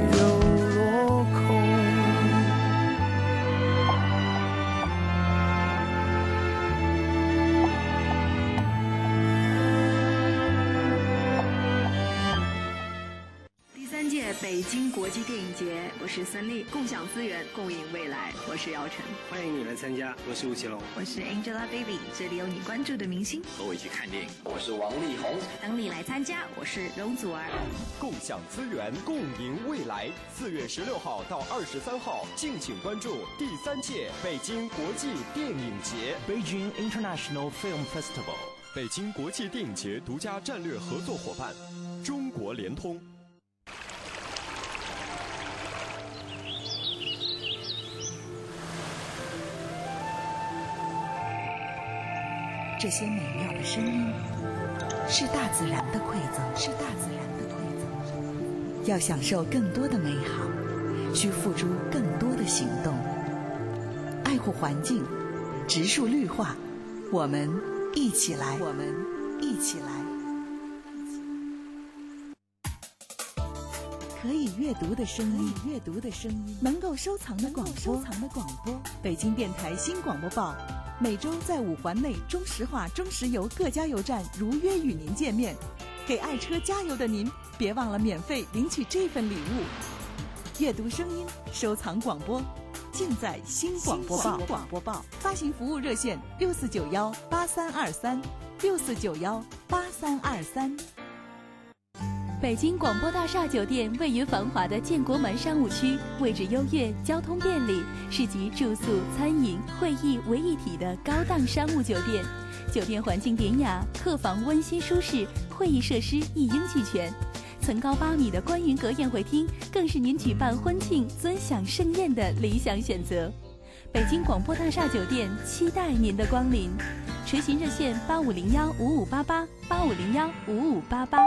京国际电影节，我是孙俪，共享资源，共赢未来。我是姚晨，欢迎你来参加，我是吴奇隆，我是 Angelababy，这里有你关注的明星。和我一起看电影，我是王力宏。等你来参加，我是容祖儿。共享资源，共赢未来。四月十六号到二十三号，敬请关注第三届北京国际电影节 Beijing International Film Festival。北京国际电影节独家战略合作伙伴，中国联通。这些美妙的声音，是大自然的馈赠，是大自然的馈赠。要享受更多的美好，需付出更多的行动。爱护环境，植树绿化，我们一起来，我们一起来。可以阅读的声音，阅读的声音，能够收藏的广播，收藏的广播。北京电台新广播报，每周在五环内中石化、中石油各加油站如约与您见面。给爱车加油的您，别忘了免费领取这份礼物。阅读声音，收藏广播，尽在新广播报。广播报发行服务热线：六四九幺八三二三，六四九幺八三二三。北京广播大厦酒店位于繁华的建国门商务区，位置优越，交通便利，是集住宿、餐饮、会议为一体的高档商务酒店。酒店环境典雅，客房温馨舒适，会议设施一应俱全。层高八米的观云阁宴会厅，更是您举办婚庆、尊享盛宴的理想选择。北京广播大厦酒店期待您的光临，垂询热线八五零幺五五八八八五零幺五五八八。